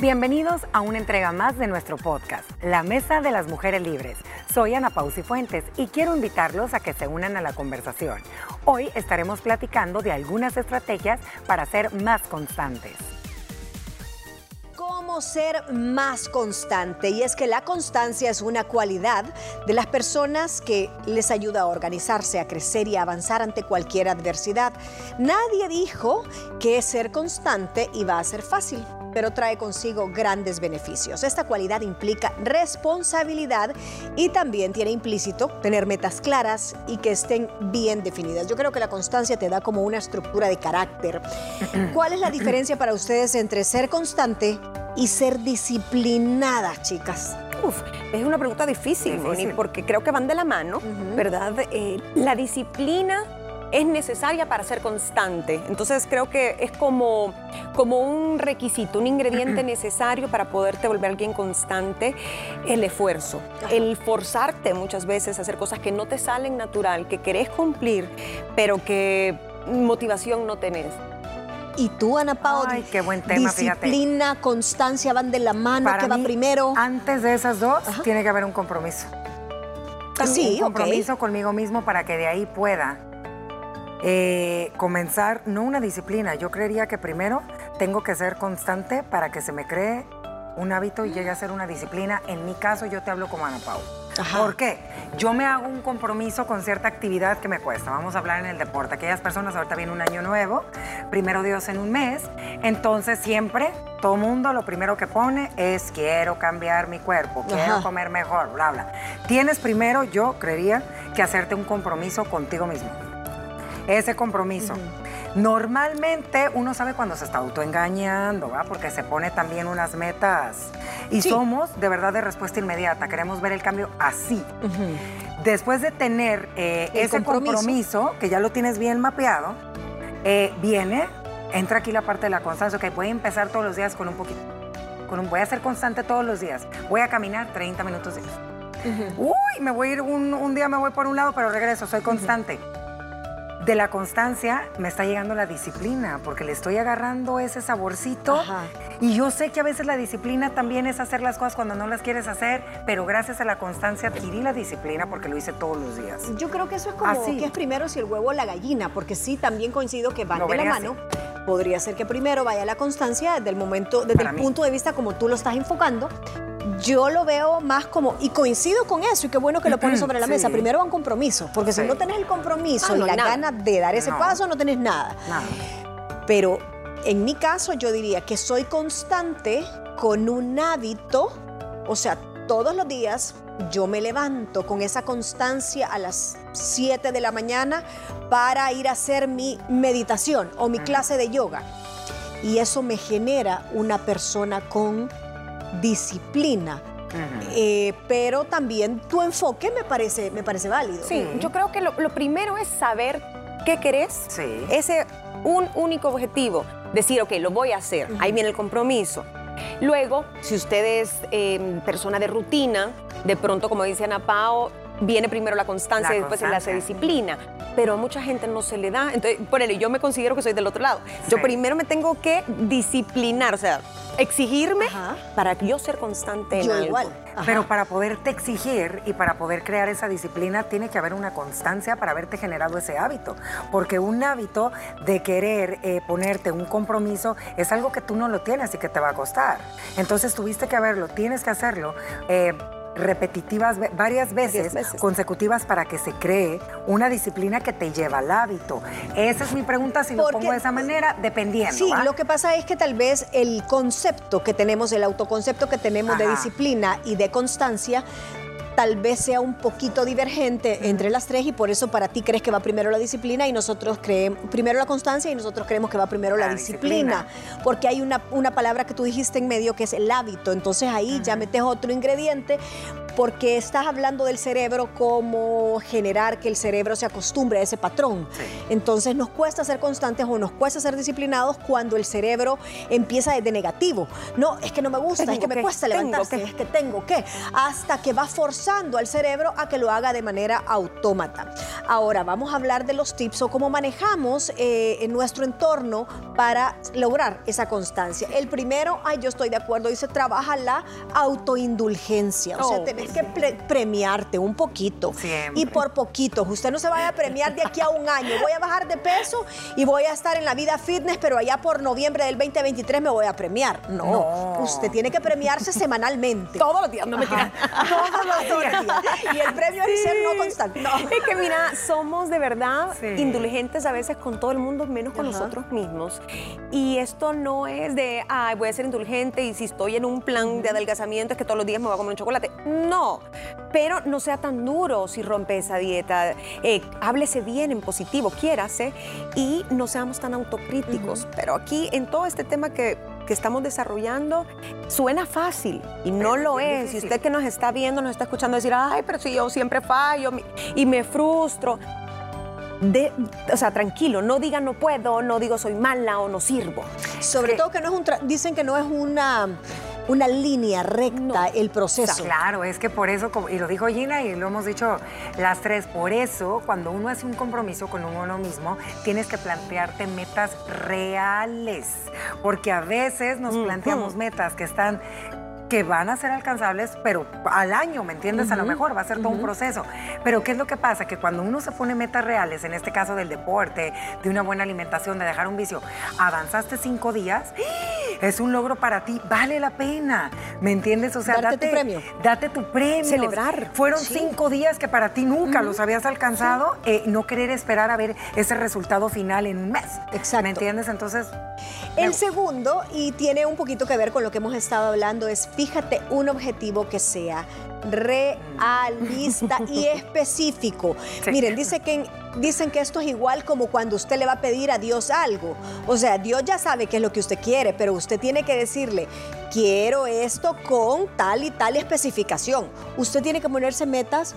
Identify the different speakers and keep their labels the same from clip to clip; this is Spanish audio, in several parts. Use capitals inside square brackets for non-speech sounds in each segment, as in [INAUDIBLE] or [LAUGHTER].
Speaker 1: Bienvenidos a una entrega más de nuestro podcast, La Mesa de las Mujeres Libres. Soy Ana Pausi Fuentes y quiero invitarlos a que se unan a la conversación. Hoy estaremos platicando de algunas estrategias para ser más constantes
Speaker 2: cómo ser más constante. Y es que la constancia es una cualidad de las personas que les ayuda a organizarse, a crecer y a avanzar ante cualquier adversidad. Nadie dijo que ser constante iba a ser fácil pero trae consigo grandes beneficios. Esta cualidad implica responsabilidad y también tiene implícito tener metas claras y que estén bien definidas. Yo creo que la constancia te da como una estructura de carácter. [CLEARS THROAT] ¿Cuál es la diferencia para ustedes entre ser constante y ser disciplinada, chicas?
Speaker 3: Uf, es una pregunta difícil, porque creo que van de la mano, ¿verdad? Eh, la disciplina es necesaria para ser constante. Entonces creo que es como, como un requisito, un ingrediente [CLEARS THROAT] necesario para poderte volver alguien constante, el esfuerzo, el forzarte muchas veces a hacer cosas que no te salen natural, que querés cumplir, pero que motivación no tenés.
Speaker 2: ¿Y tú, Ana?
Speaker 1: Ay, qué buen tema,
Speaker 2: Disciplina, constancia van de la mano, ¿qué va primero?
Speaker 1: Antes de esas dos, tiene que haber un compromiso.
Speaker 2: Sí,
Speaker 1: un compromiso conmigo mismo para que de ahí pueda eh, comenzar, no una disciplina, yo creería que primero tengo que ser constante para que se me cree un hábito y llegue a ser una disciplina. En mi caso, yo te hablo como Ana Pau. ¿Por qué? Yo me hago un compromiso con cierta actividad que me cuesta. Vamos a hablar en el deporte. Aquellas personas, ahorita viene un año nuevo, primero Dios en un mes, entonces siempre todo mundo lo primero que pone es quiero cambiar mi cuerpo, quiero comer mejor, bla, bla. Tienes primero, yo creería, que hacerte un compromiso contigo mismo ese compromiso. Normalmente uno sabe cuando se está autoengañando, ¿va? porque se pone también unas metas y somos de verdad de respuesta inmediata, queremos ver el cambio así. Después de tener eh, ese compromiso. que ya lo tienes bien mapeado, eh, viene, entra aquí la parte de la constancia, que voy a empezar todos los días con un poquito, con un, voy a ser constante todos los días, voy a caminar 30 minutos diarios. Uy, me voy a ir un, día, me voy por un lado, pero regreso, soy constante de la constancia me está llegando la disciplina, porque le estoy agarrando ese saborcito. Y yo sé que a veces la disciplina también es hacer las cosas cuando no las quieres hacer, pero gracias a la constancia adquirí la disciplina porque lo hice todos los días.
Speaker 2: Yo creo que eso es como que es primero si el huevo o la gallina, porque sí, también coincido que van de la mano. Podría ser que primero vaya la constancia desde el momento, desde el punto de vista como tú lo estás enfocando, yo lo veo más como, y coincido con eso, y qué bueno que lo pones sobre la mesa, primero va un compromiso, porque si no tenés el compromiso ah, y la gana de dar ese paso, no tenés nada. Pero en mi caso yo diría que soy constante con un hábito, o sea, todos los días yo me levanto con esa constancia a las 7 de la mañana para ir a hacer mi meditación o mi clase de yoga. Y eso me genera una persona con disciplina. Eh, pero también tu enfoque me parece, me parece válido.
Speaker 3: Sí, yo creo que lo, primero es saber qué querés, sí. ese un único objetivo, decir, ok, lo voy a hacer, ahí viene el compromiso. Luego, si usted es em, persona de rutina, de pronto, como dice Ana Pao, viene primero la constancia y después se le hace disciplina. Pero a mucha gente no se le da. Entonces, por él, yo me considero que soy del otro lado. Yo primero me tengo que disciplinar, o sea, exigirme para yo ser constante en yo igual.
Speaker 1: Pero para poderte exigir y para poder crear esa disciplina tiene que haber una constancia para haberte generado ese hábito. Porque un hábito de querer eh, ponerte un compromiso es algo que tú no lo tienes y que te va a costar. Entonces tuviste que haberlo, tienes que hacerlo. Eh, repetitivas varias veces, consecutivas para que se cree una disciplina que te lleva al hábito. Esa es mi pregunta, si lo pongo de esa manera, dependiendo.
Speaker 2: Sí, lo que pasa es que tal vez el concepto que tenemos, el autoconcepto que tenemos de disciplina y de constancia, tal vez sea un poquito divergente entre las tres y por eso para ti crees que va primero la disciplina y nosotros creemos primero la constancia y nosotros creemos que va primero la, disciplina, porque hay una, una, palabra que tú dijiste en medio que es el hábito, entonces ahí ya metes otro ingrediente porque estás hablando del cerebro como generar que el cerebro se acostumbre a ese patrón. Entonces nos cuesta ser constantes o nos cuesta ser disciplinados cuando el cerebro empieza desde negativo. No, es que no me gusta, es que me cuesta levantarse, es que tengo que, hasta que va forzando al cerebro a que lo haga de manera autómata. Ahora vamos a hablar de los tips o cómo manejamos eh, en nuestro entorno para lograr esa constancia. El primero, ay, yo estoy de acuerdo, dice, trabaja la autoindulgencia. O sea, oh, tenés que premiarte un poquito. Y por poquito. Usted no se vaya a premiar de aquí a un año. Voy a bajar de peso y voy a estar en la vida fitness, pero allá por noviembre del 2023 me voy a premiar. No. Usted tiene que premiarse semanalmente. [LAUGHS]
Speaker 3: Todos los días, no me queda. [LAUGHS]
Speaker 2: Todos los días. Y el premio es ser no constante.
Speaker 3: Es que mira, somos de verdad indulgentes a veces con todo el mundo, menos con nosotros mismos. Y esto no es de, ay, voy a ser indulgente y si estoy en un plan de adelgazamiento es que todos los días me voy a comer un chocolate. No, pero no sea tan duro si rompe esa dieta. Eh, háblese bien en positivo, quiérase y no seamos tan autocríticos. Pero aquí en todo este tema que que estamos desarrollando suena fácil y no lo es. Y usted que nos está viendo, nos está escuchando decir, ay, pero si yo siempre fallo y me frustro. De, o sea, tranquilo, no diga no puedo, no digo soy mala o no sirvo.
Speaker 2: Sobre todo que no es un, dicen que no es una una línea recta el proceso.
Speaker 1: Claro, es que por eso, y lo dijo Gina y lo hemos dicho las tres, por eso cuando uno hace un compromiso con uno mismo, tienes que plantearte metas reales, porque a veces nos planteamos metas que están que van a ser alcanzables, pero al año, ¿me entiendes? A lo mejor va a ser todo un proceso. Pero ¿qué es lo que pasa? Que cuando uno se pone metas reales, en este caso del deporte, de una buena alimentación, de dejar un vicio, avanzaste cinco días, es un logro para ti, vale la pena, ¿me entiendes? O sea, date, tu premio. Date tu premio.
Speaker 3: Celebrar.
Speaker 1: Fueron cinco días que para ti nunca los habías alcanzado, eh, no querer esperar a ver ese resultado final en un mes. Exacto. ¿Me entiendes? Entonces...
Speaker 2: El segundo, y tiene un poquito que ver con lo que hemos estado hablando, es fíjate un objetivo que sea realista y [LAUGHS] específico. Miren, dice que, dicen que esto es igual como cuando usted le va a pedir a Dios algo. O sea, Dios ya sabe qué es lo que usted quiere, pero usted tiene que decirle, quiero esto con tal y tal especificación. Usted tiene que ponerse metas.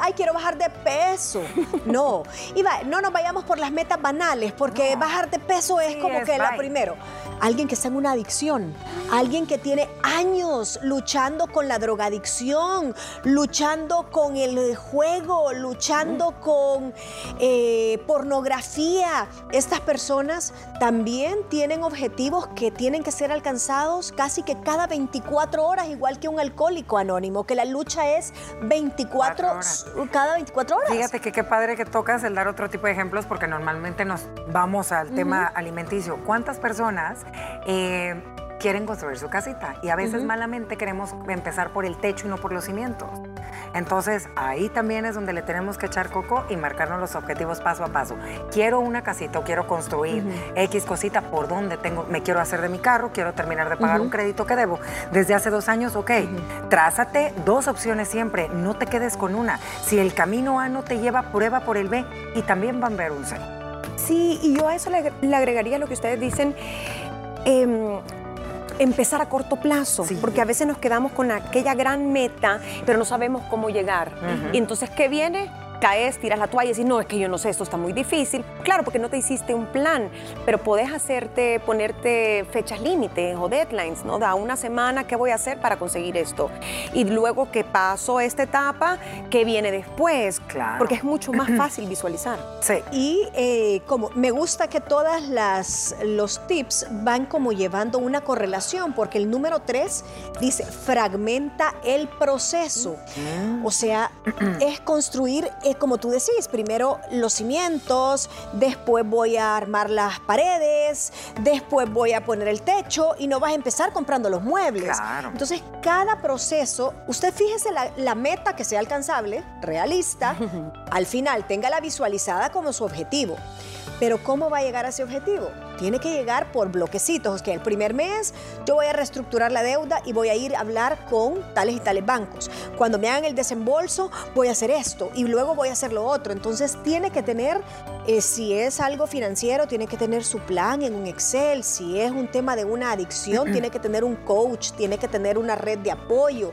Speaker 2: Ay, quiero bajar de peso. [LAUGHS] No. Y va, no nos vayamos por las metas banales, porque bajar de peso es como que la primero. Alguien que está en una adicción, alguien que tiene años luchando con la drogadicción, luchando con el juego, luchando con eh, pornografía. Estas personas también tienen objetivos que tienen que ser alcanzados casi que cada 24 horas, igual que un alcohólico anónimo, que la lucha es 24 cada 24 horas.
Speaker 1: Fíjate que qué padre que tocas el dar otro tipo de ejemplos porque normalmente nos vamos al tema alimenticio. ¿Cuántas personas eh, quieren construir su casita y a veces malamente queremos empezar por el techo y no por los cimientos. Entonces ahí también es donde le tenemos que echar coco y marcarnos los objetivos paso a paso. Quiero una casita o quiero construir X cosita por donde tengo, me quiero hacer de mi carro, quiero terminar de pagar un crédito que debo. Desde hace dos años, ok, trázate dos opciones siempre, no te quedes con una. Si el camino A no te lleva, prueba por el B y también van a ver un C.
Speaker 3: Sí, y yo a eso le, agregaría lo que ustedes dicen. Em, empezar a corto plazo, porque a veces nos quedamos con aquella gran meta, pero no sabemos cómo llegar. Y entonces, ¿qué viene? Caes, tiras la toalla y dices, no, es que yo no sé, esto está muy difícil. Claro, porque no te hiciste un plan, pero podés hacerte, ponerte fechas límites o deadlines, ¿no? Da una semana, ¿qué voy a hacer para conseguir esto? Y luego que paso esta etapa, ¿qué viene después? Claro. Porque es mucho más [CLEARS THROAT] fácil visualizar.
Speaker 2: Sí. Y eh, como me gusta que todas las los tips van como llevando una correlación, porque el número tres dice, fragmenta el proceso. Mm. O sea, [CLEARS THROAT] es construir como tú decís, primero los cimientos, después voy a armar las paredes, después voy a poner el techo y no vas a empezar comprando los muebles. Entonces, cada proceso, usted fíjese la, la meta que sea alcanzable, realista, [LAUGHS] al final tenga la visualizada como su objetivo. Pero ¿cómo va a llegar a ese objetivo? Tiene que llegar por bloquecitos, que el primer mes yo voy a reestructurar la deuda y voy a ir a hablar con tales y tales bancos. Cuando me hagan el desembolso, voy a hacer esto y luego voy a hacer lo otro. Entonces tiene que tener, eh, si es algo financiero, tiene que tener su plan en un Excel. Si es un tema de una adicción, tiene que tener un coach, tiene que tener una red de apoyo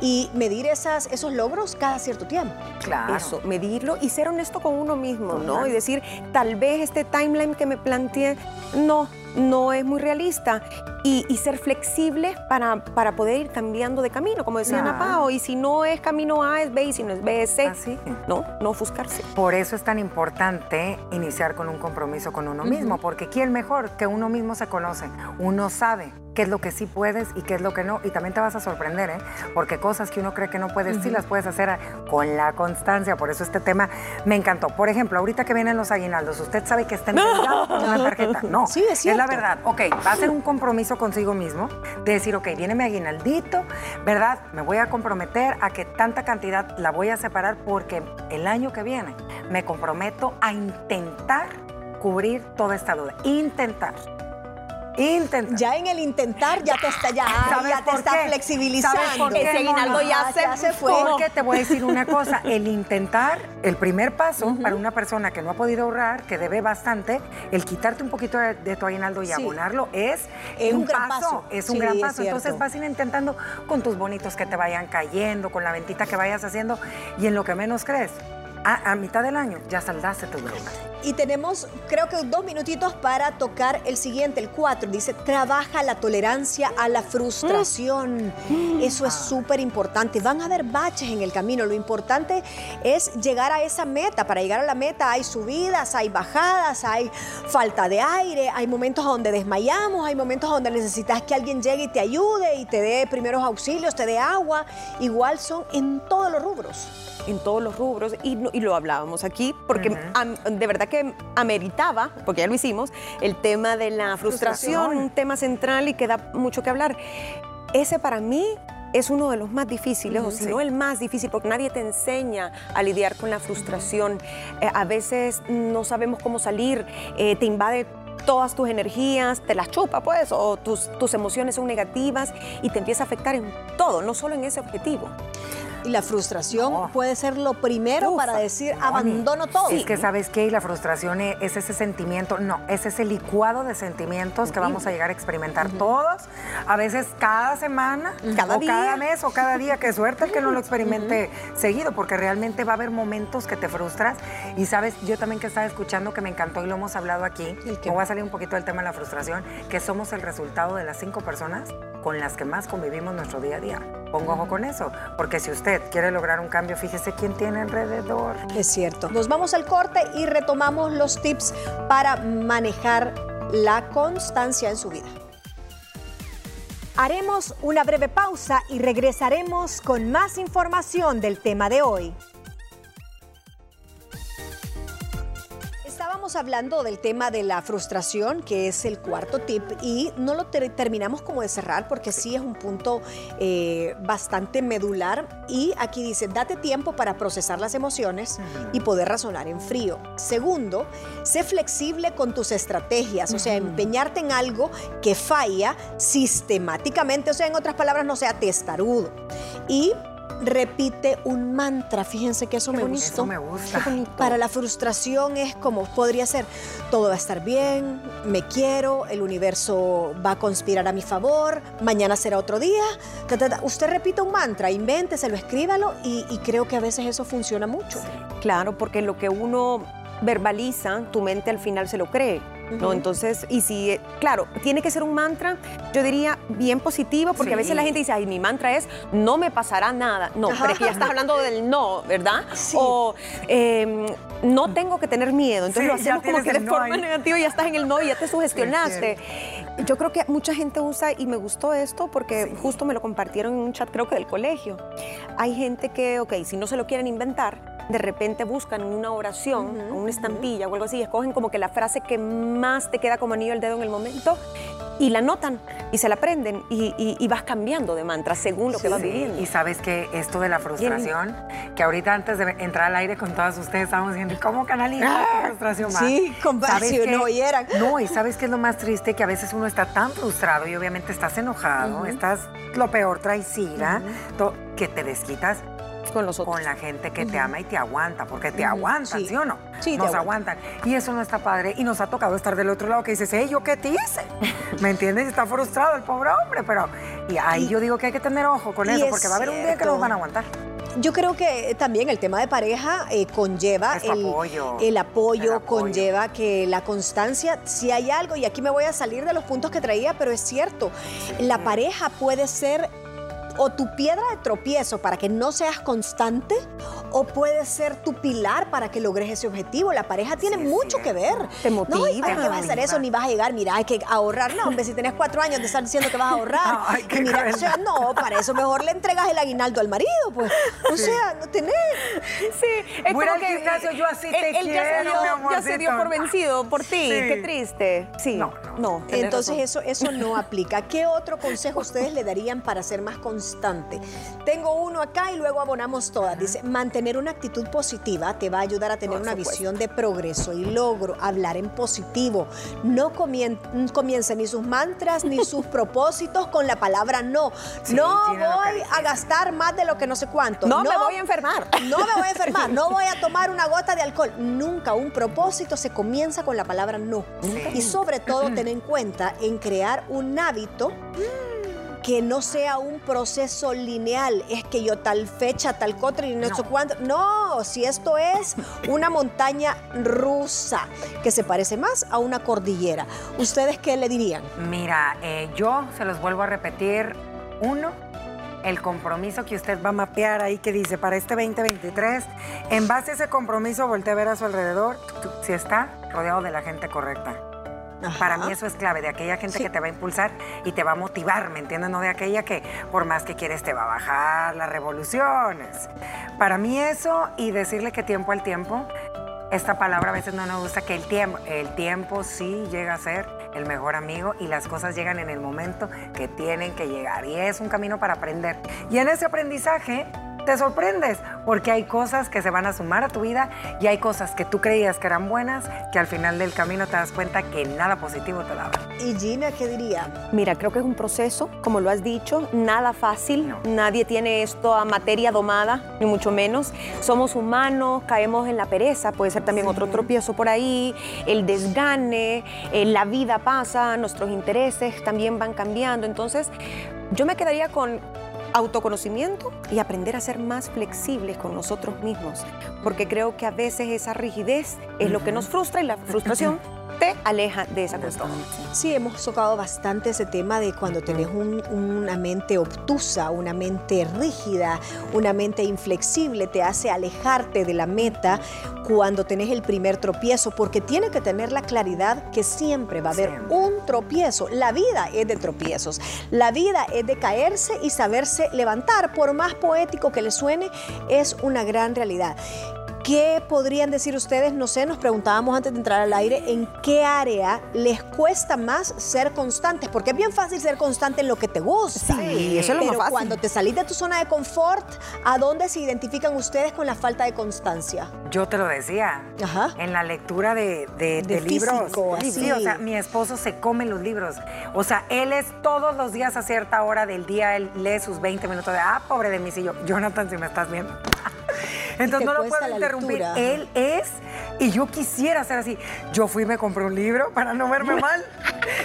Speaker 2: y medir esas, esos logros cada cierto tiempo.
Speaker 3: Claro. Eso, medirlo y ser honesto con uno mismo, ¿no? Y decir, tal vez este timeline que me planteé, no, no es muy realista y, ser flexible para, para, poder ir cambiando de camino, como decía Ana Pao, y si no es camino A es B y si no es B es C, Así. no, no ofuscarse.
Speaker 1: Por eso es tan importante iniciar con un compromiso con uno mismo, porque ¿quién mejor que uno mismo se conoce? Uno sabe qué es lo que sí puedes y qué es lo que no. Y también te vas a sorprender, ¿eh? Porque cosas que uno cree que no puedes, sí las puedes hacer con la constancia. Por eso este tema me encantó. Por ejemplo, ahorita que vienen los aguinaldos, ¿usted sabe que está endeudado con una tarjeta? [LAUGHS] No, sí, es, es la verdad. Ok, va a ser un compromiso consigo mismo de decir, ok, viene mi aguinaldito, ¿verdad? Me voy a comprometer a que tanta cantidad la voy a separar porque el año que viene me comprometo a intentar cubrir toda esta deuda. Intentar.
Speaker 2: Ya en el intentar ya te está, ya, ya te está flexibilizando.
Speaker 1: Ese aguinaldo ya, se, fue. Porque te voy a decir una cosa, el intentar, el primer paso para una persona que no ha podido ahorrar, que debe bastante, el quitarte un poquito de, tu aguinaldo y abonarlo es, un, gran paso, Es un gran paso. Entonces vas a ir intentando con tus bonitos que te vayan cayendo, con la ventita que vayas haciendo y en lo que menos crees, a, a mitad del año ya saldaste tu deuda.
Speaker 2: Y tenemos, creo que dos minutitos para tocar el siguiente, el cuatro. Dice, trabaja la tolerancia a la frustración. Mm. Eso es súper importante. Van a haber baches en el camino. Lo importante es llegar a esa meta. Para llegar a la meta hay subidas, hay bajadas, hay falta de aire, hay momentos donde desmayamos, hay momentos donde necesitas que alguien llegue y te ayude y te dé primeros auxilios, te dé agua. Igual son en todos los rubros
Speaker 3: en todos los rubros y, lo hablábamos aquí porque de verdad que ameritaba, porque ya lo hicimos, el tema de la frustración, un tema central y que da mucho que hablar. Ese para mí es uno de los más difíciles, o si no el más difícil, porque nadie te enseña a lidiar con la frustración. Eh, a veces no sabemos cómo salir, eh, te invade todas tus energías, te las chupa pues, o tus, tus emociones son negativas y te empieza a afectar en todo, no solo en ese objetivo.
Speaker 2: Y la frustración puede ser lo primero para decir abandono todo.
Speaker 1: Es que sabes qué, la frustración es ese sentimiento, no, es ese licuado de sentimientos que vamos a llegar a experimentar todos, a veces cada semana, cada o cada mes o cada día. Qué suerte el que no lo experimente seguido, porque realmente va a haber momentos que te frustras. Y sabes, yo también que estaba escuchando que me encantó y lo hemos hablado aquí, me voy a salir un poquito del tema de la frustración, que somos el resultado de las cinco personas con las que más convivimos nuestro día a día. Pongo ojo con eso, porque si usted quiere lograr un cambio, fíjese quién tiene alrededor.
Speaker 2: Es cierto. Nos vamos al corte y retomamos los tips para manejar la constancia en su vida. Haremos una breve pausa y regresaremos con más información del tema de hoy. Hablando del tema de la frustración, que es el cuarto tip, y no lo terminamos como de cerrar porque sí es un punto eh, bastante medular. Y aquí dice, date tiempo para procesar las emociones y poder razonar en frío. Segundo, sé flexible con tus estrategias, o sea, empeñarte en algo que falla sistemáticamente, o sea, en otras palabras, no sea testarudo. Y repite un mantra. Fíjense que eso me gustó.
Speaker 1: me gusta.
Speaker 2: Para la frustración es como podría ser, todo va a estar bien, me quiero, el universo va a conspirar a mi favor, mañana será otro día. Usted repite un mantra, invénteselo, escríbalo y, y creo que a veces eso funciona mucho.
Speaker 3: Claro, porque lo que uno verbaliza, tu mente al final se lo cree. ¿No? Entonces, y si, claro, tiene que ser un mantra, yo diría bien positivo, porque a veces la gente dice, ay, mi mantra es, no me pasará nada. No, pero es que ya estás hablando del no, ¿verdad? O em, no tengo que tener miedo. Entonces lo hacemos como que de forma negativa y ya estás en el no y ya te sugestionaste. Yo creo que mucha gente usa, y me gustó esto porque justo me lo compartieron en un chat, creo que del colegio. Hay gente que, ok, si no se lo quieren inventar, de repente buscan una oración, una estampilla o algo así, escogen como que la frase que más te queda como anillo al dedo en el momento y la notan y se la aprenden y, vas cambiando de mantra según lo que vas viviendo.
Speaker 1: Y sabes que esto de la frustración, que ahorita antes de entrar al aire con todas ustedes estábamos diciendo, ¿cómo canalizar la ah, frustración más?
Speaker 2: Sí, compasión, no oyeran.
Speaker 1: No, y sabes qué es lo más triste, que a veces uno está tan frustrado y obviamente estás enojado, estás lo peor, traicida, que te desquitas
Speaker 3: con los
Speaker 1: Con la gente que te ama y te aguanta, porque te aguantan, sí. o no? Sí, nos aguantan. Y eso no está padre. Y nos ha tocado estar del otro lado que dices, hey, ¿yo qué te hice? [LAUGHS] ¿Me entiendes? Está frustrado el pobre hombre, pero... Y ahí yo digo que hay que tener ojo con eso, porque va a haber un día que nos van a aguantar.
Speaker 2: Yo creo que también el tema de pareja eh, conlleva el apoyo, el apoyo, conlleva que la constancia, si hay algo, y aquí me voy a salir de los puntos que traía, pero es cierto, la pareja puede ser o tu piedra de tropiezo para que no seas constante o puede ser tu pilar para que logres ese objetivo. La pareja tiene mucho que ver.
Speaker 3: Te motiva.
Speaker 2: No, ¿y para qué vas a hacer eso? Ni vas a llegar, mira, hay que ahorrar. No, hombre, si tenés cuatro años te están diciendo que vas a ahorrar. [LAUGHS] o sea, no, para eso mejor le entregas el aguinaldo al marido, pues. O sea, no tenés.
Speaker 3: Sí, es
Speaker 1: Voy que gimnasio, yo así te él,
Speaker 3: quiero, ya se, dio, ya se dio por vencido por ti. Qué triste. Sí. No, no.
Speaker 2: Entonces eso, eso no aplica. ¿Qué otro consejo ustedes le darían para ser más constantes? Tengo uno acá y luego abonamos todas. Dice, mantener una actitud positiva te va a ayudar a tener una visión de progreso y logro, hablar en positivo. No comiencen ni sus mantras ni sus [LAUGHS] propósitos con la palabra no. no voy a gastar más de lo que no sé cuánto.
Speaker 3: No, me voy a enfermar.
Speaker 2: No me voy a enfermar. No voy a tomar una gota de alcohol. Nunca un propósito se comienza con la palabra no. Y sobre todo, [CLEARS THROAT] ten en cuenta en crear un hábito que no sea un proceso lineal, es que yo tal fecha, tal cotre y no, sé cuánto. No, si esto es una montaña rusa que se parece más a una cordillera, ¿ustedes qué le dirían?
Speaker 1: Mira, eh, yo se los vuelvo a repetir. Uno, el compromiso que usted va a mapear ahí que dice para este 2023. En base a ese compromiso, voltee a ver a su alrededor si está rodeado de la gente correcta. Para mí eso es clave, de aquella gente que te va a impulsar y te va a motivar, ¿me entiendes? No de aquella que por más que quieres te va a bajar las revoluciones. Para mí eso y decirle que tiempo al tiempo, esta palabra a veces no nos gusta, que el tiempo, el tiempo sí llega a ser el mejor amigo y las cosas llegan en el momento que tienen que llegar y es un camino para aprender. Y en ese aprendizaje te sorprendes porque hay cosas que se van a sumar a tu vida y hay cosas que tú creías que eran buenas que al final del camino te das cuenta que nada positivo te daban.
Speaker 2: ¿Y Gina qué diría?
Speaker 3: Mira, creo que es un proceso, como lo has dicho, nada fácil. Nadie tiene esto a materia domada, ni mucho menos. Somos humanos, caemos en la pereza, puede ser también otro tropiezo por ahí, el desgane, eh, la vida pasa, nuestros intereses también van cambiando. Entonces, yo me quedaría con autoconocimiento y aprender a ser más flexibles con nosotros mismos, porque creo que a veces esa rigidez es lo que nos frustra y la frustración [LAUGHS] te aleja de esa cuestión.
Speaker 2: Sí, hemos tocado bastante ese tema de cuando tenés una mente obtusa, una mente rígida, una mente inflexible, te hace alejarte de la meta cuando tenés el primer tropiezo, porque tiene que tener la claridad que siempre va a haber un tropiezo. La vida es de tropiezos, la vida es de caerse y saberse levantar, por más poético que le suene, es una gran realidad. ¿Qué podrían decir ustedes? No sé, nos preguntábamos antes de entrar al aire, ¿en qué área les cuesta más ser constantes? Porque es bien fácil ser constante en lo que te gusta.
Speaker 3: Sí, eso es lo
Speaker 2: más
Speaker 3: fácil.
Speaker 2: cuando te salís de tu zona de confort, ¿a dónde se identifican ustedes con la falta de constancia?
Speaker 1: Yo te lo decía. Ajá. En la lectura de, libros. Sí, o sea, mi esposo se come los libros. O sea, él es todos los días a cierta hora del día, él lee sus 20 minutos de, ah, pobre de mí, si yo, Jonathan, si me estás viendo. [LAUGHS] Entonces no lo puedo interrumpir. Él es, y yo quisiera ser así. Yo fui y me compré un libro para no verme mal.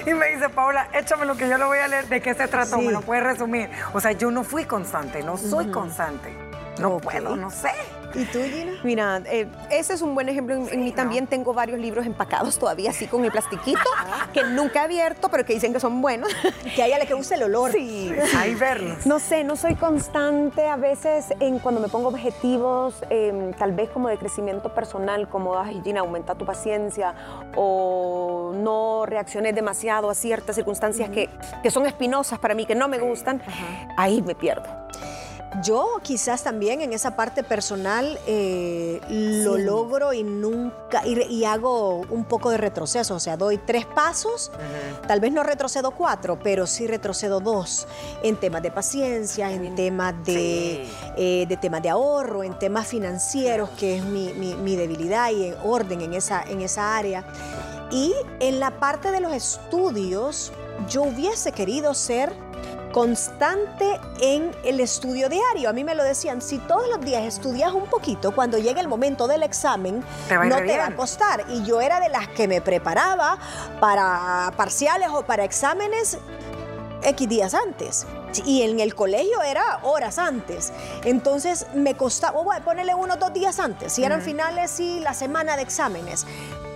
Speaker 1: Y me dice, Paula, échame lo que yo lo voy a leer. ¿De qué se trató? ¿Me lo puedes resumir? O sea, yo no fui constante, no soy constante. No puedo, no sé.
Speaker 2: ¿Y tú, Gina?
Speaker 3: Mira, eh, ese es un buen ejemplo. En, mí también tengo varios libros empacados todavía así con mi plastiquito, que nunca he abierto, pero que dicen que son buenos.
Speaker 2: Que a ella le que gusta el olor.
Speaker 3: Sí.
Speaker 1: Ahí verlos.
Speaker 3: No sé, no soy constante a veces en cuando me pongo objetivos, em, tal vez como de crecimiento personal, como, ay, Gina, aumenta tu paciencia, o no reacciones demasiado a ciertas circunstancias que, que, son espinosas para mí, que no me gustan, ahí me pierdo.
Speaker 2: Yo quizás también en esa parte personal eh, lo logro y nunca, y, hago un poco de retroceso, o sea, doy tres pasos, tal vez no retrocedo cuatro, pero sí retrocedo dos, en temas de paciencia, en temas de, eh, de temas de ahorro, en temas financieros, que es mi, mi, debilidad y en orden en esa, en esa área. Y en la parte de los estudios, yo hubiese querido ser constante en el estudio diario. A mí me lo decían, si todos los días estudias un poquito, cuando llegue el momento del examen, no te va a costar. Y yo era de las que me preparaba para parciales o para exámenes X días antes. Y en el colegio era horas antes. Entonces me costaba, bueno, ponerle unos dos días antes. Si eran finales, sí, la semana de exámenes.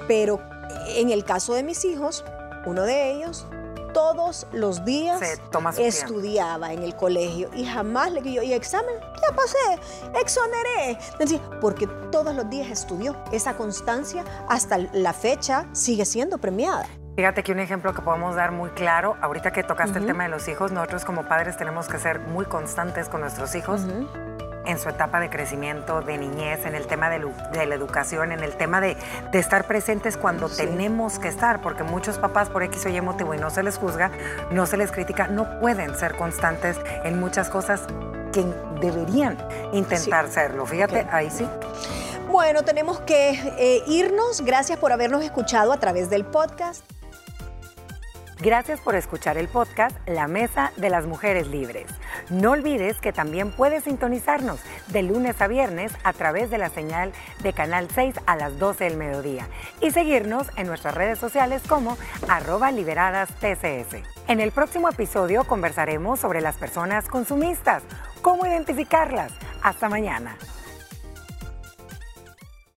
Speaker 2: Pero en el caso de mis hijos, uno de ellos todos los días estudiaba en el colegio y jamás le yo, ¿y examen? Ya pasé, exoneré. porque todos los días estudió. Esa constancia hasta la fecha sigue siendo premiada.
Speaker 1: Fíjate que un ejemplo que podemos dar muy claro, ahorita que tocaste el tema de los hijos, nosotros como padres tenemos que ser muy constantes con nuestros hijos en su etapa de crecimiento, de niñez, en el tema de, la educación, en el tema de, estar presentes cuando tenemos que estar, porque muchos papás por X o Y motivo y no se les juzga, no se les critica, no pueden ser constantes en muchas cosas que deberían intentar serlo. Fíjate, ahí sí.
Speaker 2: Bueno, tenemos que eh, irnos. Gracias por habernos escuchado a través del podcast.
Speaker 1: Gracias por escuchar el podcast La Mesa de las Mujeres Libres. No olvides que también puedes sintonizarnos de lunes a viernes a través de la señal de Canal 6 a las 12 del mediodía y seguirnos en nuestras redes sociales como arroba liberadas TCS. En el próximo episodio conversaremos sobre las personas consumistas, cómo identificarlas. Hasta mañana.